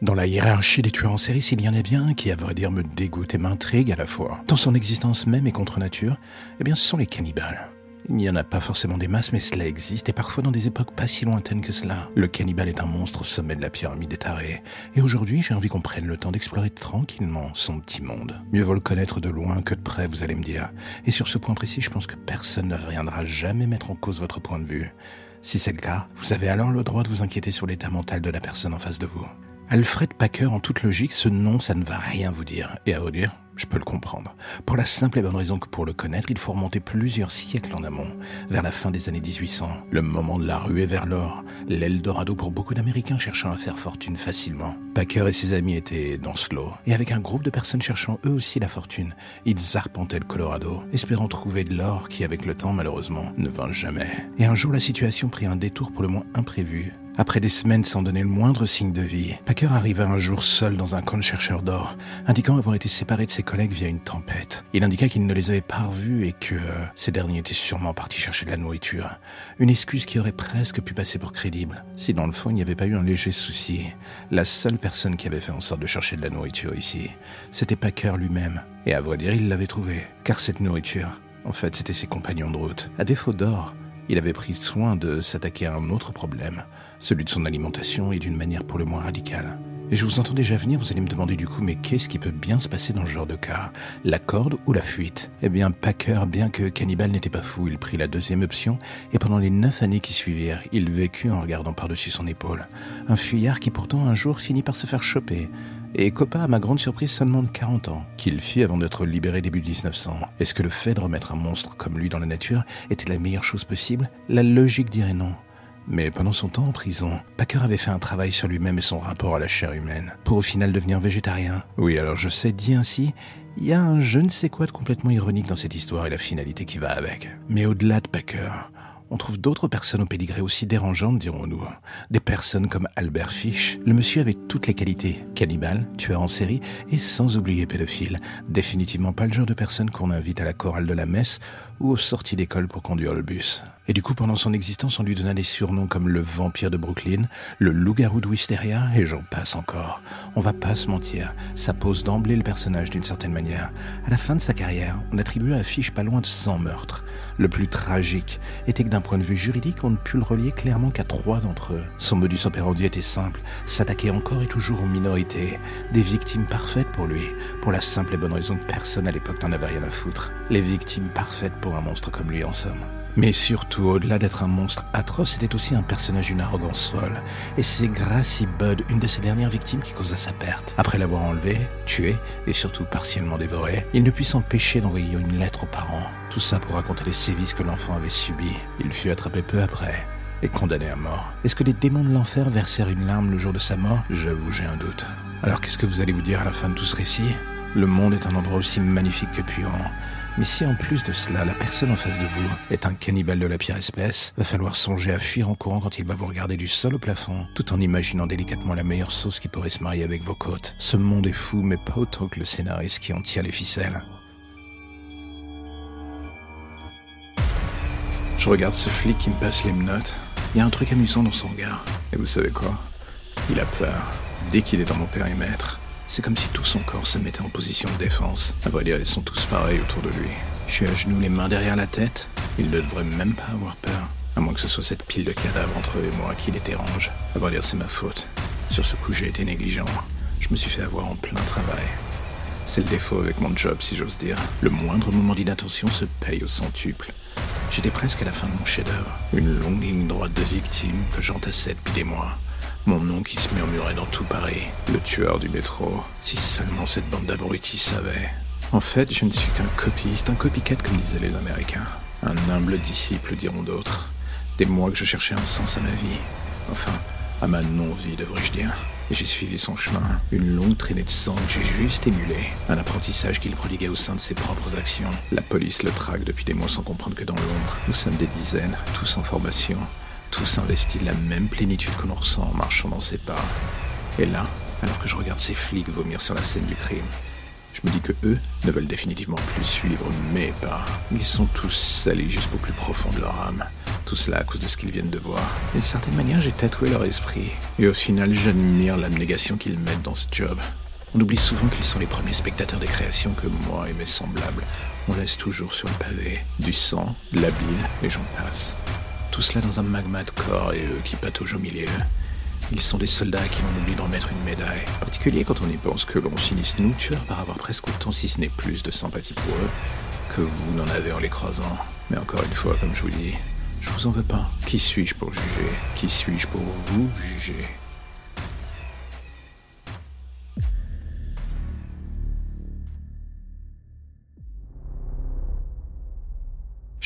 Dans la hiérarchie des tueurs en série, s'il y en a bien un qui, à vrai dire, me dégoûte et m'intrigue à la fois, dans son existence même et contre nature, eh bien, ce sont les cannibales. Il n'y en a pas forcément des masses, mais cela existe, et parfois dans des époques pas si lointaines que cela. Le cannibale est un monstre au sommet de la pyramide des tarés. Et aujourd'hui, j'ai envie qu'on prenne le temps d'explorer tranquillement son petit monde. Mieux vaut le connaître de loin que de près, vous allez me dire. Et sur ce point précis, je pense que personne ne viendra jamais mettre en cause votre point de vue. Si c'est le cas, vous avez alors le droit de vous inquiéter sur l'état mental de la personne en face de vous. Alfred Packer, en toute logique, ce nom, ça ne va rien vous dire. Et à vous dire, je peux le comprendre. Pour la simple et bonne raison que pour le connaître, il faut remonter plusieurs siècles en amont, vers la fin des années 1800, le moment de la ruée vers l'or, l'Eldorado pour beaucoup d'Américains cherchant à faire fortune facilement. Packer et ses amis étaient dans ce lot, et avec un groupe de personnes cherchant eux aussi la fortune, ils arpentaient le Colorado, espérant trouver de l'or qui, avec le temps, malheureusement, ne vint jamais. Et un jour, la situation prit un détour pour le moins imprévu. Après des semaines sans donner le moindre signe de vie, Packer arriva un jour seul dans un camp de chercheurs d'or, indiquant avoir été séparé de ses collègues via une tempête. Il indiqua qu'il ne les avait pas revus et que euh, ces derniers étaient sûrement partis chercher de la nourriture. Une excuse qui aurait presque pu passer pour crédible, si dans le fond il n'y avait pas eu un léger souci. La seule personne qui avait fait en sorte de chercher de la nourriture ici, c'était Packer lui-même. Et à vrai dire, il l'avait trouvé, car cette nourriture, en fait, c'était ses compagnons de route. À défaut d'or, il avait pris soin de s'attaquer à un autre problème, celui de son alimentation et d'une manière pour le moins radicale. Et je vous entends déjà venir, vous allez me demander du coup, mais qu'est-ce qui peut bien se passer dans ce genre de cas? La corde ou la fuite? Eh bien, Packer, bien que cannibale n'était pas fou, il prit la deuxième option, et pendant les neuf années qui suivirent, il vécut en regardant par-dessus son épaule. Un fuyard qui pourtant un jour finit par se faire choper, et copa à ma grande surprise seulement de 40 ans, qu'il fit avant d'être libéré début 1900. Est-ce que le fait de remettre un monstre comme lui dans la nature était la meilleure chose possible? La logique dirait non. Mais pendant son temps en prison, Packer avait fait un travail sur lui-même et son rapport à la chair humaine, pour au final devenir végétarien. Oui, alors je sais, dit ainsi, il y a un je ne sais quoi de complètement ironique dans cette histoire et la finalité qui va avec. Mais au-delà de Packer, on trouve d'autres personnes au pédigré aussi dérangeantes, dirons-nous. Des personnes comme Albert Fish. Le monsieur avait toutes les qualités. Cannibale, tueur en série et sans oublier pédophile. Définitivement pas le genre de personne qu'on invite à la chorale de la messe ou aux sorties d'école pour conduire le bus. Et du coup, pendant son existence, on lui donna des surnoms comme le vampire de Brooklyn, le loup-garou de Wisteria, et j'en passe encore. On va pas se mentir, ça pose d'emblée le personnage d'une certaine manière. À la fin de sa carrière, on attribuait à Fish pas loin de 100 meurtres. Le plus tragique était que d'un point de vue juridique, on ne put le relier clairement qu'à trois d'entre eux. Son modus operandi était simple, s'attaquer encore et toujours aux minorités, des victimes parfaites pour lui, pour la simple et bonne raison que personne à l'époque n'en avait rien à foutre. Les victimes parfaites pour un monstre comme lui en somme. Mais surtout, au-delà d'être un monstre atroce, c'était aussi un personnage d'une arrogance folle. Et c'est Gracie Bud, une de ses dernières victimes, qui causa sa perte. Après l'avoir enlevé, tué et surtout partiellement dévoré, il ne put s'empêcher d'envoyer une lettre aux parents. Tout ça pour raconter les sévices que l'enfant avait subis. Il fut attrapé peu après et condamné à mort. Est-ce que les démons de l'enfer versèrent une larme le jour de sa mort? J'avoue, j'ai un doute. Alors qu'est-ce que vous allez vous dire à la fin de tout ce récit? Le monde est un endroit aussi magnifique que puant. Mais si en plus de cela, la personne en face de vous est un cannibale de la pire espèce, va falloir songer à fuir en courant quand il va vous regarder du sol au plafond, tout en imaginant délicatement la meilleure sauce qui pourrait se marier avec vos côtes. Ce monde est fou, mais pas autant que le scénariste qui en tire les ficelles. Je regarde ce flic qui me passe les menottes. Il y a un truc amusant dans son regard. Et vous savez quoi? Il a peur. Dès qu'il est dans mon périmètre, c'est comme si tout son corps se mettait en position de défense. À vrai dire, ils sont tous pareils autour de lui. Je suis à genoux, les mains derrière la tête. Il ne devrait même pas avoir peur. À moins que ce soit cette pile de cadavres entre eux et moi qui les dérange. À vrai dire, c'est ma faute. Sur ce coup, j'ai été négligent. Je me suis fait avoir en plein travail. C'est le défaut avec mon job, si j'ose dire. Le moindre moment d'inattention se paye au centuple. J'étais presque à la fin de mon chef-d'œuvre. Une longue ligne droite de victimes que j'entassais depuis des mois. Mon nom qui se murmurait dans tout Paris. Le tueur du métro. Si seulement cette bande d'abrutis savait. En fait, je ne suis qu'un copiste, un copycat comme disaient les Américains. Un humble disciple, diront d'autres. Des mois que je cherchais un sens à ma vie. Enfin, À ma non-vie, devrais-je dire. Et j'ai suivi son chemin, une longue traînée de sang que j'ai juste émulé, un apprentissage qu'il prodiguait au sein de ses propres actions. La police le traque depuis des mois sans comprendre que dans l'ombre, nous sommes des dizaines, tous en formation, tous investis de la même plénitude que l'on ressent en marchant dans ses pas. Et là, alors que je regarde ces flics vomir sur la scène du crime, je me dis que eux ne veulent définitivement plus suivre mes pas. Ils sont tous allés jusqu'au plus profond de leur âme. Tout cela à cause de ce qu'ils viennent de voir. D'une certaine manière, j'ai tatoué leur esprit. Et au final, j'admire l'abnégation qu'ils mettent dans ce job. On oublie souvent qu'ils sont les premiers spectateurs des créations que moi et mes semblables, on laisse toujours sur le pavé. Du sang, de la bile, et j'en passe. Tout cela dans un magma de corps et eux qui pataugent au milieu. Ils sont des soldats qui l'on oublie de remettre une médaille. En particulier quand on y pense que l'on finisse nous tueurs par avoir presque autant, si ce n'est plus, de sympathie pour eux que vous n'en avez en les croisant. Mais encore une fois, comme je vous dis, je vous en veux pas. Qui suis-je pour juger? Qui suis-je pour vous juger?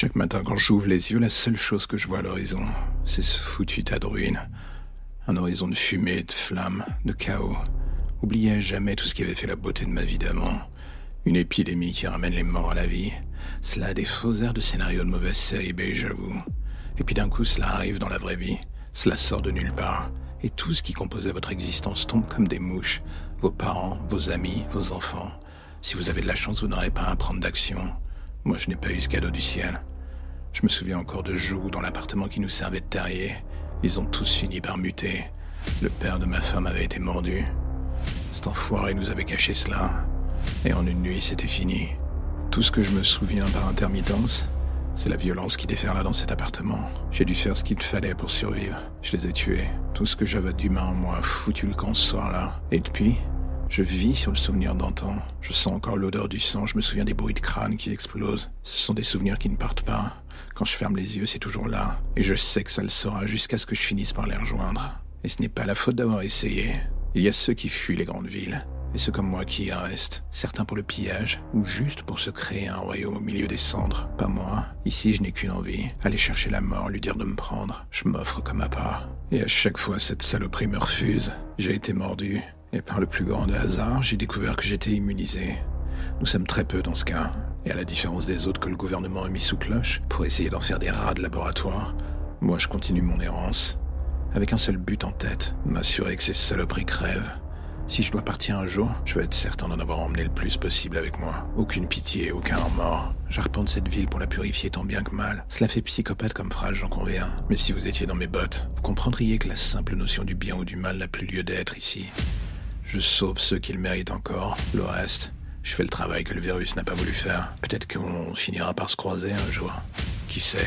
Chaque matin quand j'ouvre les yeux, la seule chose que je vois à l'horizon, c'est ce foutu tas de ruines un horizon de fumée, de flammes, de chaos. Oubliez à jamais tout ce qui avait fait la beauté de ma vie d'avant. Une épidémie qui ramène les morts à la vie. Cela a des faux airs de scénario de mauvaise série B, j'avoue. Et puis d'un coup, cela arrive dans la vraie vie. Cela sort de nulle part. Et tout ce qui composait votre existence tombe comme des mouches. Vos parents, vos amis, vos enfants. Si vous avez de la chance, vous n'aurez pas à prendre d'action. Moi, je n'ai pas eu ce cadeau du ciel. Je me souviens encore de jours dans l'appartement qui nous servait de terrier. Ils ont tous fini par muter. Le père de ma femme avait été mordu. Cet enfoiré nous avait caché cela. Et en une nuit, c'était fini. Tout ce que je me souviens par intermittence, c'est la violence qui déferla dans cet appartement. J'ai dû faire ce qu'il fallait pour survivre. Je les ai tués. Tout ce que j'avais d'humain en moi foutu le camp ce soir-là. Et depuis, je vis sur le souvenir d'antan. Je sens encore l'odeur du sang, je me souviens des bruits de crâne qui explosent. Ce sont des souvenirs qui ne partent pas. Quand je ferme les yeux, c'est toujours là. Et je sais que ça le sera jusqu'à ce que je finisse par les rejoindre. Et ce n'est pas la faute d'avoir essayé. Il y a ceux qui fuient les grandes villes. Et ceux comme moi qui y restent. Certains pour le pillage, ou juste pour se créer un royaume au milieu des cendres. Pas moi. Ici, je n'ai qu'une envie. Aller chercher la mort, lui dire de me prendre. Je m'offre comme à part. Et à chaque fois, cette saloperie me refuse. J'ai été mordu. Et par le plus grand des hasards, j'ai découvert que j'étais immunisé. Nous sommes très peu dans ce cas. Et à la différence des autres que le gouvernement a mis sous cloche pour essayer d'en faire des rats de laboratoire, moi je continue mon errance, avec un seul but en tête, m'assurer que ces saloperies crèvent. Si je dois partir un jour, je veux être certain d'en avoir emmené le plus possible avec moi. Aucune pitié, aucun remords. J'arpente cette ville pour la purifier tant bien que mal. Cela fait psychopathe comme phrase, j'en conviens. Mais si vous étiez dans mes bottes, vous comprendriez que la simple notion du bien ou du mal n'a plus lieu d'être ici. Je sauve ceux qui le méritent encore. Le reste, je fais le travail que le virus n'a pas voulu faire. Peut-être qu'on finira par se croiser un jour. Qui sait?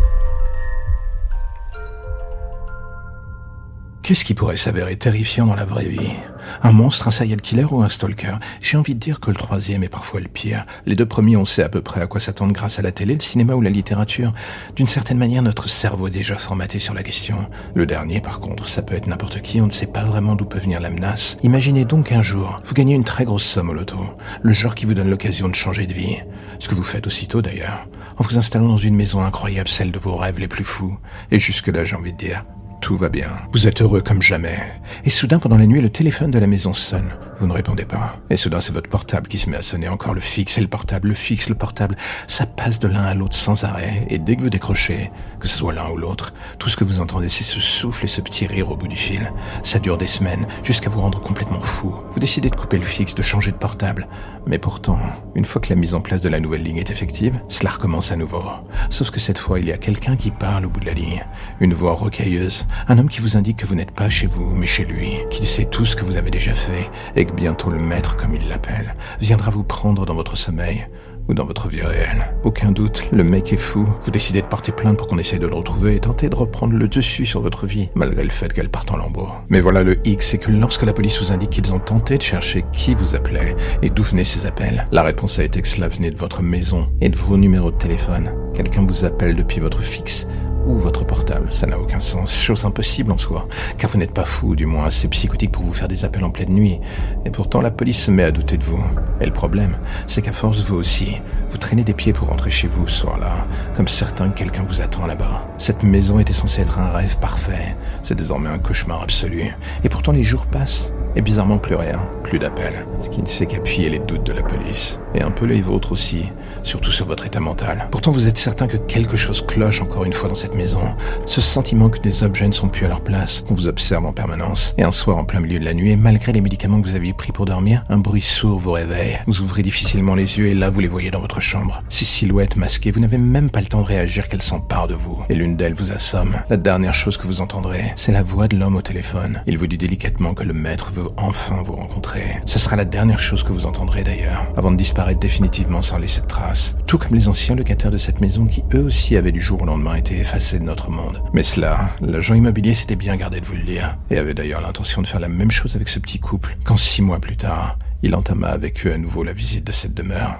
Qu'est-ce qui pourrait s'avérer terrifiant dans la vraie vie? Un monstre, un serial killer ou un stalker? J'ai envie de dire que le troisième est parfois le pire. Les deux premiers, on sait à peu près à quoi s'attendre grâce à la télé, le cinéma ou la littérature. D'une certaine manière, notre cerveau est déjà formaté sur la question. Le dernier, par contre, ça peut être n'importe qui, on ne sait pas vraiment d'où peut venir la menace. Imaginez donc un jour, vous gagnez une très grosse somme au loto. Le genre qui vous donne l'occasion de changer de vie. Ce que vous faites aussitôt d'ailleurs. En vous installant dans une maison incroyable, celle de vos rêves les plus fous. Et jusque-là, j'ai envie de dire, tout va bien. Vous êtes heureux comme jamais. Et soudain, pendant la nuit, le téléphone de la maison sonne. Vous ne répondez pas. Et soudain, c'est votre portable qui se met à sonner. Encore le fixe et le portable, le fixe, le portable. Ça passe de l'un à l'autre sans arrêt. Et dès que vous décrochez, que ce soit l'un ou l'autre, tout ce que vous entendez, c'est ce souffle et ce petit rire au bout du fil. Ça dure des semaines, jusqu'à vous rendre complètement fou. Vous décidez de couper le fixe, de changer de portable. Mais pourtant, une fois que la mise en place de la nouvelle ligne est effective, cela recommence à nouveau. Sauf que cette fois, il y a quelqu'un qui parle au bout de la ligne. Une voix rocailleuse Un homme qui vous indique que vous n'êtes pas chez vous, mais chez lui, qui sait tout ce que vous avez déjà fait, et que bientôt le maître, comme il l'appelle, viendra vous prendre dans votre sommeil ou dans votre vie réelle. Aucun doute, le mec est fou. Vous décidez de porter plainte pour qu'on essaye de le retrouver et tenter de reprendre le dessus sur votre vie, malgré le fait qu'elle parte en lambeaux. Mais voilà le X, c'est que lorsque la police vous indique qu'ils ont tenté de chercher qui vous appelait et d'où venaient ces appels, la réponse a été que cela venait de votre maison et de vos numéros de téléphone. Quelqu'un vous appelle depuis votre fixe ou votre portable. Ça n'a aucun sens. Chose impossible en soi. Car vous n'êtes pas fou, du moins assez psychotique pour vous faire des appels en pleine nuit. Et pourtant, la police se met à douter de vous. Et le problème, c'est qu'à force, vous aussi, vous traînez des pieds pour rentrer chez vous ce soir-là. Comme certain que quelqu'un vous attend là-bas. Cette maison était censée être un rêve parfait. C'est désormais un cauchemar absolu. Et pourtant, les jours passent. Et bizarrement plus rien, plus d'appels, ce qui ne fait qu'appuyer les doutes de la police. Et un peu les vôtres aussi, surtout sur votre état mental. Pourtant vous êtes certain que quelque chose cloche encore une fois dans cette maison. Ce sentiment que des objets ne sont plus à leur place, qu'on vous observe en permanence. Et un soir en plein milieu de la nuit, et malgré les médicaments que vous aviez pris pour dormir, un bruit sourd vous réveille. Vous ouvrez difficilement les yeux et là vous les voyez dans votre chambre. Ces silhouettes masquées, vous n'avez même pas le temps de réagir qu'elles s'emparent de vous. Et l'une d'elles vous assomme. La dernière chose que vous entendrez, c'est la voix de l'homme au téléphone. Il vous dit délicatement que le maître veut enfin vous rencontrer. Ce sera la dernière chose que vous entendrez d'ailleurs, avant de disparaître définitivement sans laisser de traces. Tout comme les anciens locataires de cette maison qui eux aussi avaient du jour au lendemain été effacés de notre monde. Mais cela, l'agent immobilier s'était bien gardé de vous le dire, et avait d'ailleurs l'intention de faire la même chose avec ce petit couple, quand six mois plus tard, il entama avec eux à nouveau la visite de cette demeure.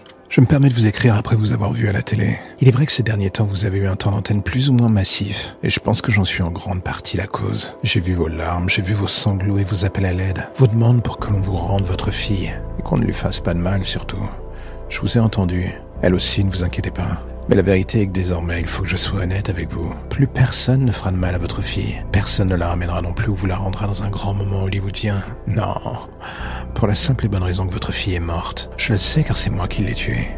Je me permets de vous écrire après vous avoir vu à la télé. Il est vrai que ces derniers temps, vous avez eu un temps d'antenne plus ou moins massif, et je pense que j'en suis en grande partie la cause. J'ai vu vos larmes, j'ai vu vos sanglots et vos appels à l'aide, vos demandes pour que l'on vous rende votre fille, et qu'on ne lui fasse pas de mal surtout. Je vous ai entendu. Elle aussi, ne vous inquiétez pas. Mais la vérité est que désormais, il faut que je sois honnête avec vous. Plus personne ne fera de mal à votre fille. Personne ne la ramènera non plus ou vous la rendra dans un grand moment hollywoodien. Non. Pour la simple et bonne raison que votre fille est morte. Je le sais car c'est moi qui l'ai tuée.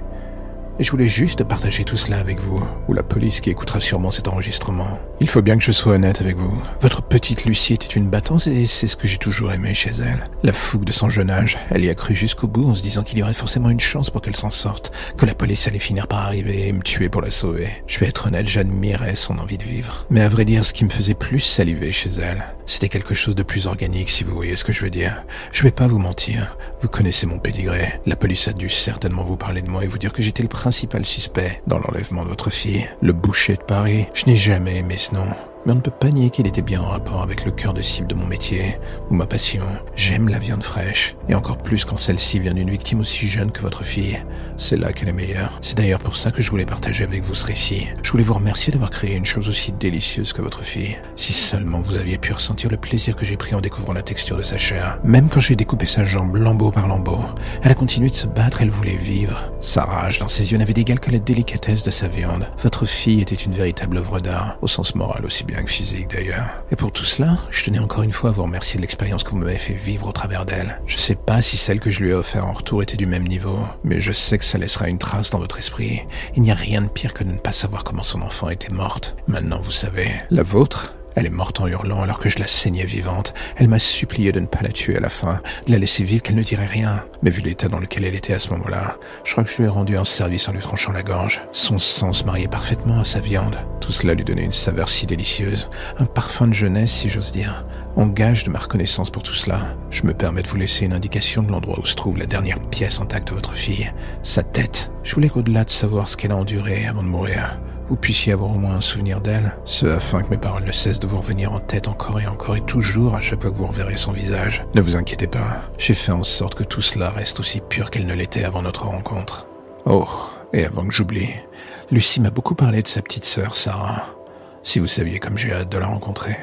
Et je voulais juste partager tout cela avec vous, ou la police qui écoutera sûrement cet enregistrement. Il faut bien que je sois honnête avec vous. Votre petite Lucie était une battante et c'est ce que j'ai toujours aimé chez elle. La fougue de son jeune âge, elle y a cru jusqu'au bout en se disant qu'il y aurait forcément une chance pour qu'elle s'en sorte, que la police allait finir par arriver et me tuer pour la sauver. Je vais être honnête, j'admirais son envie de vivre. Mais à vrai dire, ce qui me faisait plus saliver chez elle, c'était quelque chose de plus organique si vous voyez ce que je veux dire. Je vais pas vous mentir, vous connaissez mon pédigré. La police a dû certainement vous parler de moi et vous dire que j'étais le principal suspect dans l'enlèvement de votre fille. Le boucher de Paris, je n'ai jamais aimé ce nom. Mais on ne peut pas nier qu'il était bien en rapport avec le cœur de cible de mon métier, ou ma passion. J'aime la viande fraîche, et encore plus quand celle-ci vient d'une victime aussi jeune que votre fille. C'est là qu'elle est meilleure. C'est d'ailleurs pour ça que je voulais partager avec vous ce récit. Je voulais vous remercier d'avoir créé une chose aussi délicieuse que votre fille. Si seulement vous aviez pu ressentir le plaisir que j'ai pris en découvrant la texture de sa chair. Même quand j'ai découpé sa jambe lambeau par lambeau, elle a continué de se battre, elle voulait vivre. Sa rage dans ses yeux n'avait d'égal que la délicatesse de sa viande. Votre fille était une véritable œuvre d'art, au sens moral aussi bien physique d'ailleurs. Et pour tout cela, je tenais encore une fois à vous remercier de l'expérience que vous m'avez fait vivre au travers d'elle. Je sais pas si celle que je lui ai offert en retour était du même niveau, mais je sais que ça laissera une trace dans votre esprit. Il n'y a rien de pire que de ne pas savoir comment son enfant était morte. Maintenant, vous savez. La vôtre elle est morte en hurlant alors que je la saignais vivante. Elle m'a supplié de ne pas la tuer à la fin, de la laisser vivre, qu'elle ne dirait rien. Mais vu l'état dans lequel elle était à ce moment-là, je crois que je lui ai rendu un service en lui tranchant la gorge. Son sang se mariait parfaitement à sa viande. Tout cela lui donnait une saveur si délicieuse, un parfum de jeunesse si j'ose dire. En gage de ma reconnaissance pour tout cela, je me permets de vous laisser une indication de l'endroit où se trouve la dernière pièce intacte de votre fille, sa tête. Je voulais qu'au-delà de savoir ce qu'elle a enduré avant de mourir, vous puissiez avoir au moins un souvenir d'elle, ce afin que mes paroles ne cessent de vous revenir en tête encore et encore et toujours à chaque fois que vous reverrez son visage. Ne vous inquiétez pas, j'ai fait en sorte que tout cela reste aussi pur qu'elle ne l'était avant notre rencontre. Oh, et avant que j'oublie, Lucie m'a beaucoup parlé de sa petite sœur, Sarah. Si vous saviez comme j'ai hâte de la rencontrer.